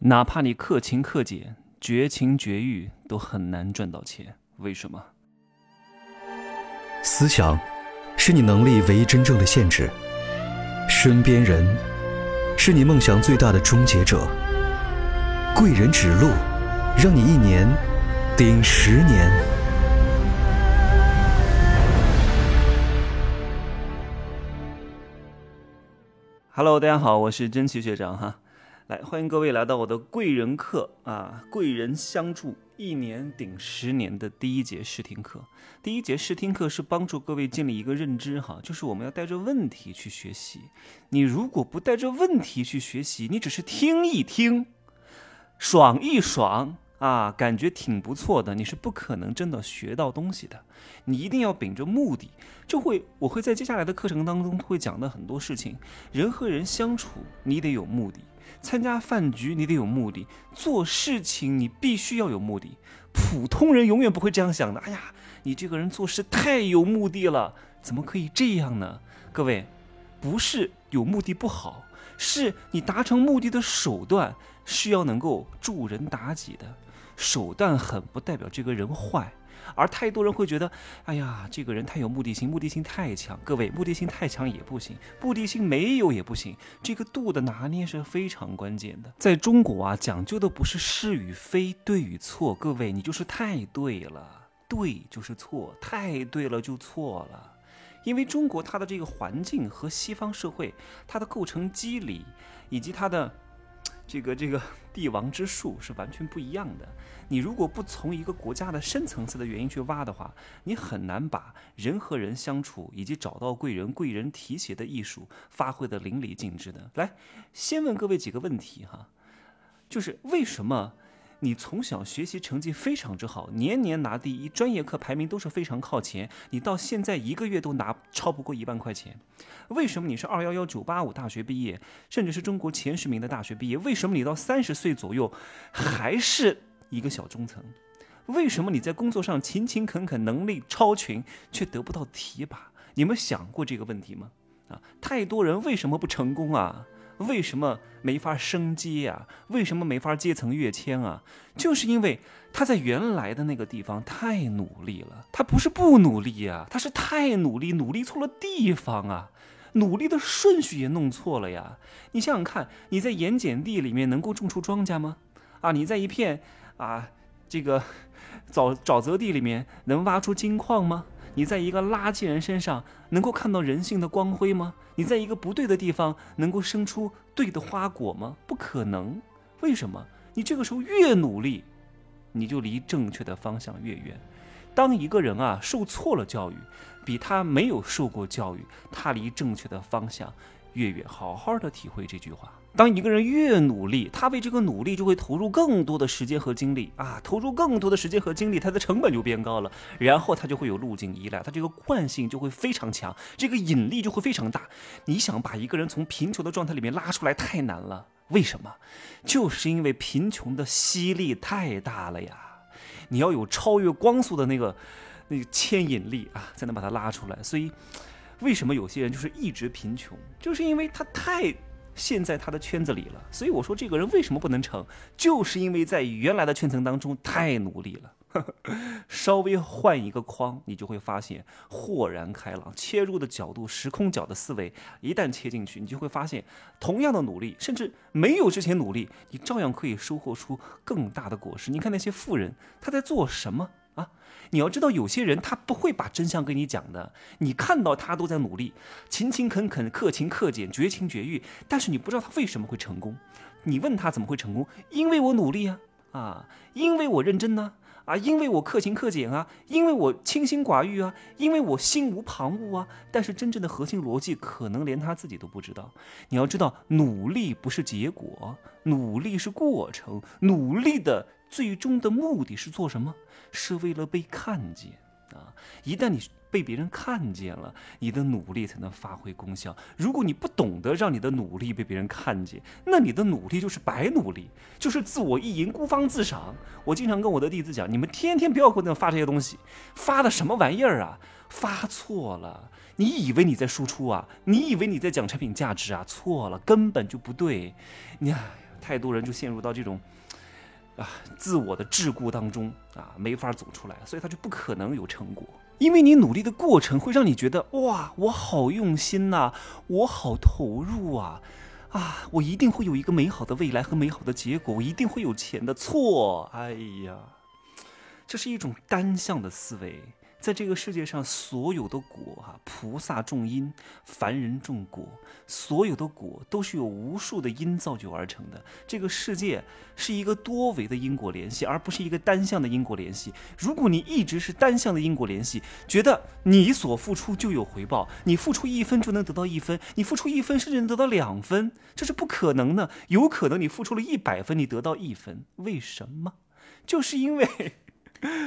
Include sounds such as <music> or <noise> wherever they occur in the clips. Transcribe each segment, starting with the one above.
哪怕你克勤克俭、绝情绝欲，都很难赚到钱。为什么？思想是你能力唯一真正的限制，身边人是你梦想最大的终结者。贵人指路，让你一年顶十年。Hello，大家好，我是真奇学长哈。来，欢迎各位来到我的贵人课啊！贵人相助，一年顶十年的第一节试听课。第一节试听课是帮助各位建立一个认知哈，就是我们要带着问题去学习。你如果不带着问题去学习，你只是听一听，爽一爽。啊，感觉挺不错的，你是不可能真的学到东西的。你一定要秉着目的，就会我会在接下来的课程当中会讲的很多事情。人和人相处，你得有目的；参加饭局，你得有目的；做事情，你必须要有目的。普通人永远不会这样想的。哎呀，你这个人做事太有目的了，怎么可以这样呢？各位，不是有目的不好，是你达成目的的手段是要能够助人达己的。手段狠不代表这个人坏，而太多人会觉得，哎呀，这个人太有目的性，目的性太强。各位，目的性太强也不行，目的性没有也不行，这个度的拿捏是非常关键的。在中国啊，讲究的不是是与非、对与错，各位，你就是太对了，对就是错，太对了就错了。因为中国它的这个环境和西方社会它的构成机理以及它的。这个这个 <laughs> 帝王之术是完全不一样的。你如果不从一个国家的深层次的原因去挖的话，你很难把人和人相处以及找到贵人、贵人提携的艺术发挥的淋漓尽致的。来，先问各位几个问题哈，就是为什么？你从小学习成绩非常之好，年年拿第一，专业课排名都是非常靠前。你到现在一个月都拿超不过一万块钱，为什么你是二幺幺九八五大学毕业，甚至是中国前十名的大学毕业？为什么你到三十岁左右还是一个小中层？为什么你在工作上勤勤恳恳，能力超群，却得不到提拔？你们想过这个问题吗？啊，太多人为什么不成功啊？为什么没法升阶啊？为什么没法阶层跃迁啊？就是因为他在原来的那个地方太努力了。他不是不努力呀，他是太努力，努力错了地方啊，努力的顺序也弄错了呀。你想想看，你在盐碱地里面能够种出庄稼吗？啊，你在一片啊这个沼沼泽地里面能挖出金矿吗？你在一个垃圾人身上能够看到人性的光辉吗？你在一个不对的地方能够生出对的花果吗？不可能。为什么？你这个时候越努力，你就离正确的方向越远。当一个人啊受错了教育，比他没有受过教育，他离正确的方向越远。好好的体会这句话。当一个人越努力，他为这个努力就会投入更多的时间和精力啊，投入更多的时间和精力，他的成本就变高了，然后他就会有路径依赖，他这个惯性就会非常强，这个引力就会非常大。你想把一个人从贫穷的状态里面拉出来太难了，为什么？就是因为贫穷的吸力太大了呀！你要有超越光速的那个那个牵引力啊，才能把它拉出来。所以，为什么有些人就是一直贫穷，就是因为他太。陷在他的圈子里了，所以我说这个人为什么不能成，就是因为在原来的圈层当中太努力了。<laughs> 稍微换一个框，你就会发现豁然开朗。切入的角度，时空角的思维，一旦切进去，你就会发现，同样的努力，甚至没有之前努力，你照样可以收获出更大的果实。你看那些富人，他在做什么？啊，你要知道，有些人他不会把真相跟你讲的。你看到他都在努力，勤勤恳恳、克勤克俭、绝情绝欲，但是你不知道他为什么会成功。你问他怎么会成功？因为我努力啊，啊，因为我认真呢，啊因为我克勤克俭啊，因为我清心寡欲啊，因为我心无旁骛啊。但是真正的核心逻辑，可能连他自己都不知道。你要知道，努力不是结果，努力是过程，努力的。最终的目的是做什么？是为了被看见啊！一旦你被别人看见了，你的努力才能发挥功效。如果你不懂得让你的努力被别人看见，那你的努力就是白努力，就是自我意淫、孤芳自赏。我经常跟我的弟子讲：你们天天不要给我发这些东西，发的什么玩意儿啊？发错了！你以为你在输出啊？你以为你在讲产品价值啊？错了，根本就不对。你。太多人就陷入到这种啊自我的桎梏当中啊，没法走出来，所以他就不可能有成果。因为你努力的过程会让你觉得哇，我好用心呐，我好投入啊，啊，我一定会有一个美好的未来和美好的结果，我一定会有钱的。错，哎呀，这是一种单向的思维。在这个世界上，所有的果哈，菩萨种因，凡人种果，所有的果都是由无数的因造就而成的。这个世界是一个多维的因果联系，而不是一个单向的因果联系。如果你一直是单向的因果联系，觉得你所付出就有回报，你付出一分就能得到一分，你付出一分甚至能得到两分，这是不可能的。有可能你付出了一百分，你得到一分，为什么？就是因为。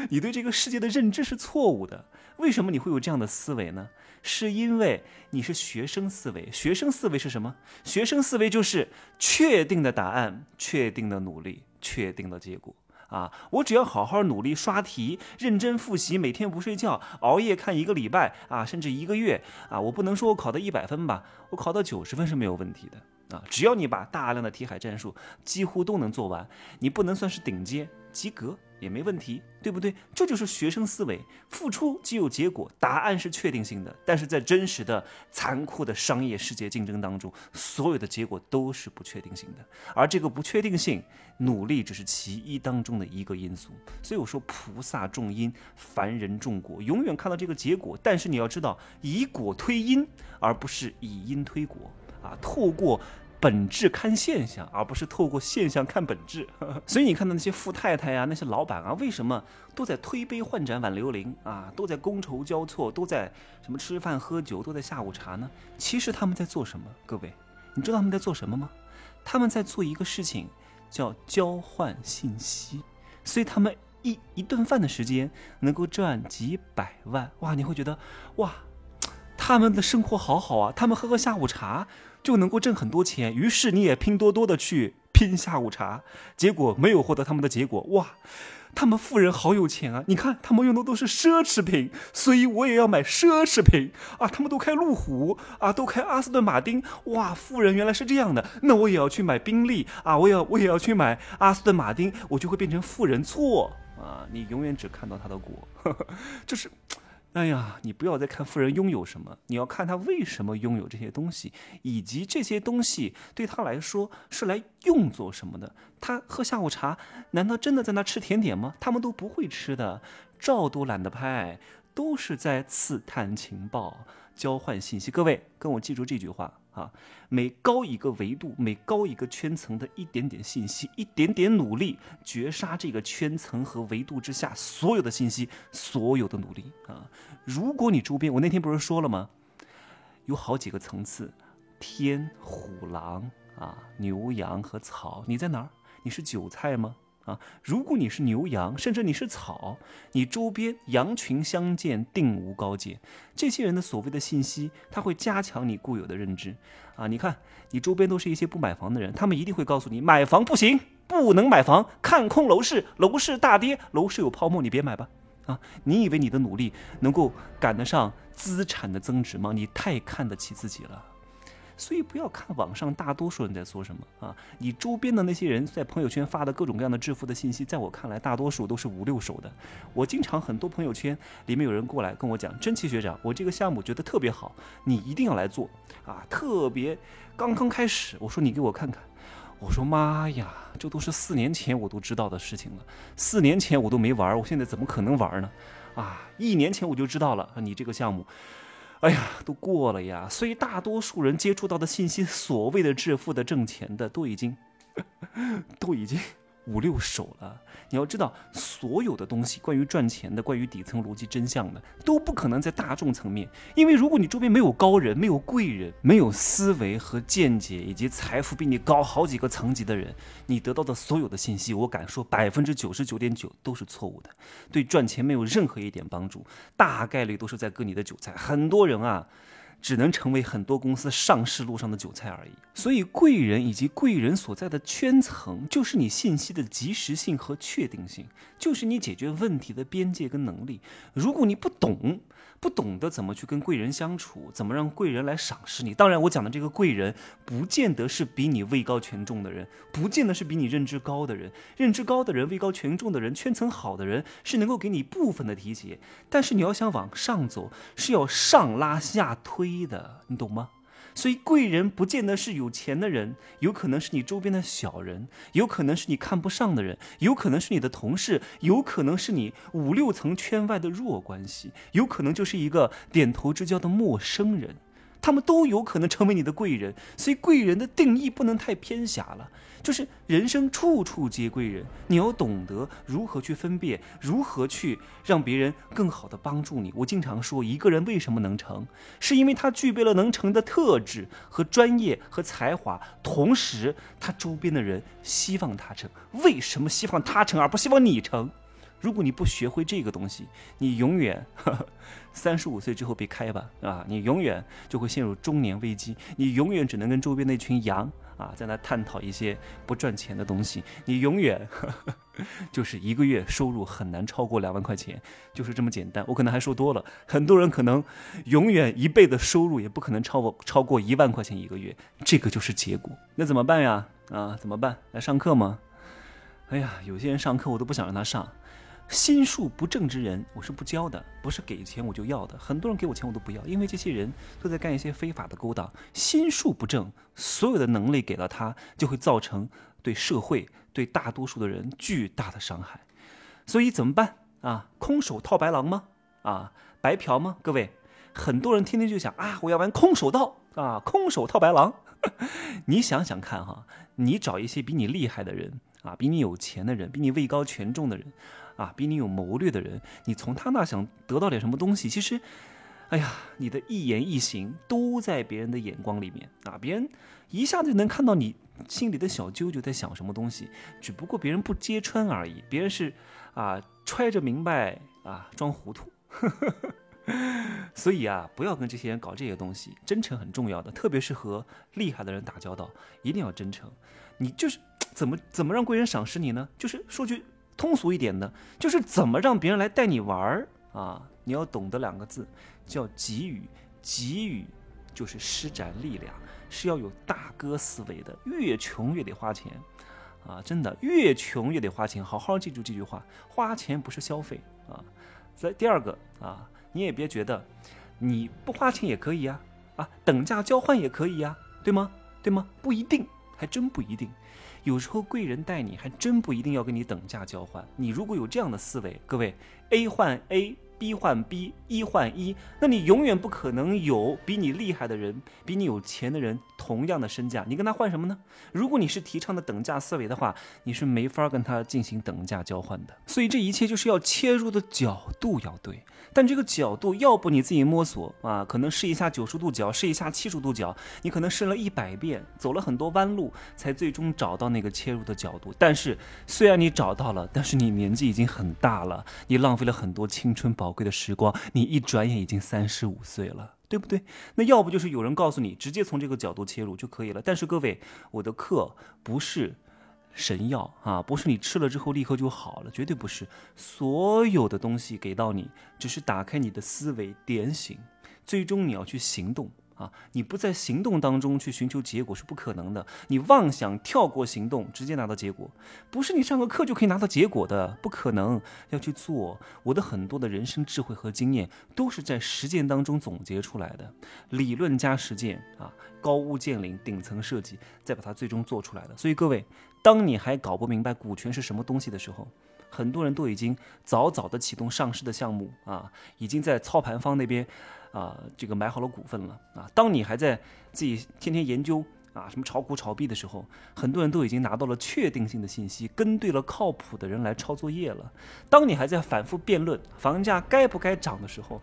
你对这个世界的认知是错误的，为什么你会有这样的思维呢？是因为你是学生思维。学生思维是什么？学生思维就是确定的答案、确定的努力、确定的结果啊！我只要好好努力刷题、认真复习，每天不睡觉、熬夜看一个礼拜啊，甚至一个月啊，我不能说我考到一百分吧，我考到九十分是没有问题的啊！只要你把大量的题海战术几乎都能做完，你不能算是顶尖，及格。也没问题，对不对？这就是学生思维，付出即有结果，答案是确定性的。但是在真实的、残酷的商业世界竞争当中，所有的结果都是不确定性的。而这个不确定性，努力只是其一当中的一个因素。所以我说，菩萨种因，凡人种果，永远看到这个结果。但是你要知道，以果推因，而不是以因推果啊！透过。本质看现象，而不是透过现象看本质。<laughs> 所以你看到那些富太太呀，那些老板啊，为什么都在推杯换盏挽留龄啊？都在觥筹交错，都在什么吃饭喝酒，都在下午茶呢？其实他们在做什么？各位，你知道他们在做什么吗？他们在做一个事情，叫交换信息。所以他们一一顿饭的时间能够赚几百万，哇！你会觉得哇，他们的生活好好啊，他们喝喝下午茶。就能够挣很多钱，于是你也拼多多的去拼下午茶，结果没有获得他们的结果。哇，他们富人好有钱啊！你看他们用的都是奢侈品，所以我也要买奢侈品啊！他们都开路虎啊，都开阿斯顿马丁。哇，富人原来是这样的，那我也要去买宾利啊！我要我也要去买阿斯顿马丁，我就会变成富人。错啊，你永远只看到他的果，<laughs> 就是。哎呀，你不要再看富人拥有什么，你要看他为什么拥有这些东西，以及这些东西对他来说是来用作什么的。他喝下午茶，难道真的在那吃甜点吗？他们都不会吃的，照都懒得拍，都是在刺探情报、交换信息。各位，跟我记住这句话。啊，每高一个维度，每高一个圈层的一点点信息，一点点努力，绝杀这个圈层和维度之下所有的信息，所有的努力啊！如果你周边，我那天不是说了吗？有好几个层次，天、虎、狼啊，牛、羊和草，你在哪儿？你是韭菜吗？啊，如果你是牛羊，甚至你是草，你周边羊群相见，定无高见。这些人的所谓的信息，他会加强你固有的认知。啊，你看，你周边都是一些不买房的人，他们一定会告诉你，买房不行，不能买房，看空楼市，楼市大跌，楼市有泡沫，你别买吧。啊，你以为你的努力能够赶得上资产的增值吗？你太看得起自己了。所以不要看网上大多数人在说什么啊，你周边的那些人在朋友圈发的各种各样的致富的信息，在我看来大多数都是五六手的。我经常很多朋友圈里面有人过来跟我讲，真奇学长，我这个项目觉得特别好，你一定要来做啊，特别刚刚开始，我说你给我看看，我说妈呀，这都是四年前我都知道的事情了，四年前我都没玩，我现在怎么可能玩呢？啊，一年前我就知道了，你这个项目。哎呀，都过了呀，所以大多数人接触到的信息，所谓的致富的、挣钱的，都已经，<laughs> 都已经。五六手了，你要知道，所有的东西，关于赚钱的，关于底层逻辑真相的，都不可能在大众层面。因为如果你周边没有高人，没有贵人，没有思维和见解以及财富比你高好几个层级的人，你得到的所有的信息，我敢说百分之九十九点九都是错误的，对赚钱没有任何一点帮助，大概率都是在割你的韭菜。很多人啊。只能成为很多公司上市路上的韭菜而已。所以，贵人以及贵人所在的圈层，就是你信息的及时性和确定性，就是你解决问题的边界跟能力。如果你不懂，不懂得怎么去跟贵人相处，怎么让贵人来赏识你。当然，我讲的这个贵人，不见得是比你位高权重的人，不见得是比你认知高的人。认知高的人、位高权重的人、圈层好的人，是能够给你部分的提携。但是你要想往上走，是要上拉下推的，你懂吗？所以贵人不见得是有钱的人，有可能是你周边的小人，有可能是你看不上的人，有可能是你的同事，有可能是你五六层圈外的弱关系，有可能就是一个点头之交的陌生人。他们都有可能成为你的贵人，所以贵人的定义不能太偏狭了。就是人生处处皆贵人，你要懂得如何去分辨，如何去让别人更好的帮助你。我经常说，一个人为什么能成，是因为他具备了能成的特质和专业和才华，同时他周边的人希望他成。为什么希望他成，而不希望你成？如果你不学会这个东西，你永远 <laughs> 三十五岁之后被开吧啊！你永远就会陷入中年危机，你永远只能跟周边那群羊啊在那探讨一些不赚钱的东西，你永远 <laughs> 就是一个月收入很难超过两万块钱，就是这么简单。我可能还说多了，很多人可能永远一辈子收入也不可能超过超过一万块钱一个月，这个就是结果。那怎么办呀？啊，怎么办？来上课吗？哎呀，有些人上课我都不想让他上。心术不正之人，我是不教的，不是给钱我就要的。很多人给我钱我都不要，因为这些人都在干一些非法的勾当。心术不正，所有的能力给了他，就会造成对社会、对大多数的人巨大的伤害。所以怎么办啊？空手套白狼吗？啊，白嫖吗？各位，很多人天天就想啊，我要玩空手道啊，空手套白狼。<laughs> 你想想看哈，你找一些比你厉害的人啊，比你有钱的人，比你位高权重的人。啊，比你有谋略的人，你从他那想得到点什么东西？其实，哎呀，你的一言一行都在别人的眼光里面啊，别人一下子就能看到你心里的小九九在想什么东西，只不过别人不揭穿而已，别人是啊揣着明白啊装糊涂。<laughs> 所以啊，不要跟这些人搞这些东西，真诚很重要的，特别是和厉害的人打交道，一定要真诚。你就是怎么怎么让贵人赏识你呢？就是说句。通俗一点的，就是怎么让别人来带你玩儿啊？你要懂得两个字，叫给予。给予就是施展力量，是要有大哥思维的。越穷越得花钱啊！真的，越穷越得花钱。好好记住这句话：花钱不是消费啊。再第二个啊，你也别觉得你不花钱也可以呀，啊，等价交换也可以呀，对吗？对吗？不一定，还真不一定。有时候贵人带你还真不一定要跟你等价交换。你如果有这样的思维，各位，A 换 A。B 换 B，一换一，那你永远不可能有比你厉害的人，比你有钱的人同样的身价，你跟他换什么呢？如果你是提倡的等价思维的话，你是没法跟他进行等价交换的。所以这一切就是要切入的角度要对，但这个角度要不你自己摸索啊，可能试一下九十度角，试一下七十度角，你可能试了一百遍，走了很多弯路，才最终找到那个切入的角度。但是虽然你找到了，但是你年纪已经很大了，你浪费了很多青春宝。宝贵的时光，你一转眼已经三十五岁了，对不对？那要不就是有人告诉你，直接从这个角度切入就可以了。但是各位，我的课不是神药啊，不是你吃了之后立刻就好了，绝对不是。所有的东西给到你，只是打开你的思维，点醒，最终你要去行动。啊，你不在行动当中去寻求结果是不可能的。你妄想跳过行动，直接拿到结果，不是你上个课就可以拿到结果的，不可能。要去做，我的很多的人生智慧和经验都是在实践当中总结出来的，理论加实践啊，高屋建瓴，顶层设计，再把它最终做出来的。所以各位，当你还搞不明白股权是什么东西的时候，很多人都已经早早的启动上市的项目啊，已经在操盘方那边。啊，这个买好了股份了啊！当你还在自己天天研究啊什么炒股炒币的时候，很多人都已经拿到了确定性的信息，跟对了靠谱的人来抄作业了。当你还在反复辩论房价该不该涨的时候，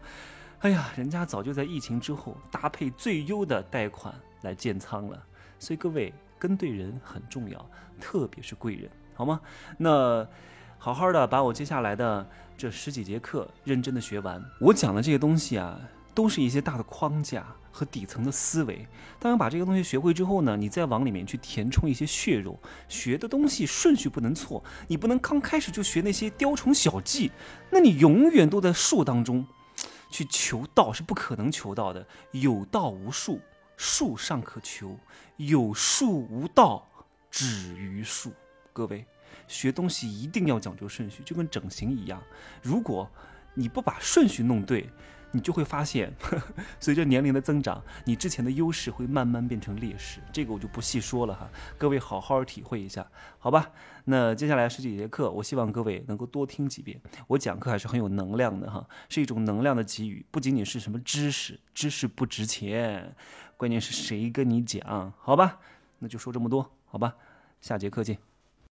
哎呀，人家早就在疫情之后搭配最优的贷款来建仓了。所以各位跟对人很重要，特别是贵人，好吗？那好好的把我接下来的这十几节课认真的学完。我讲的这些东西啊。都是一些大的框架和底层的思维。当然，把这个东西学会之后呢，你再往里面去填充一些血肉。学的东西顺序不能错，你不能刚开始就学那些雕虫小技，那你永远都在术当中，去求道是不可能求到的。有道无术，术尚可求；有术无道，止于术。各位，学东西一定要讲究顺序，就跟整形一样。如果你不把顺序弄对，你就会发现，<laughs> 随着年龄的增长，你之前的优势会慢慢变成劣势。这个我就不细说了哈，各位好好体会一下，好吧？那接下来十几节课，我希望各位能够多听几遍。我讲课还是很有能量的哈，是一种能量的给予，不仅仅是什么知识，知识不值钱，关键是谁跟你讲，好吧？那就说这么多，好吧？下节课见。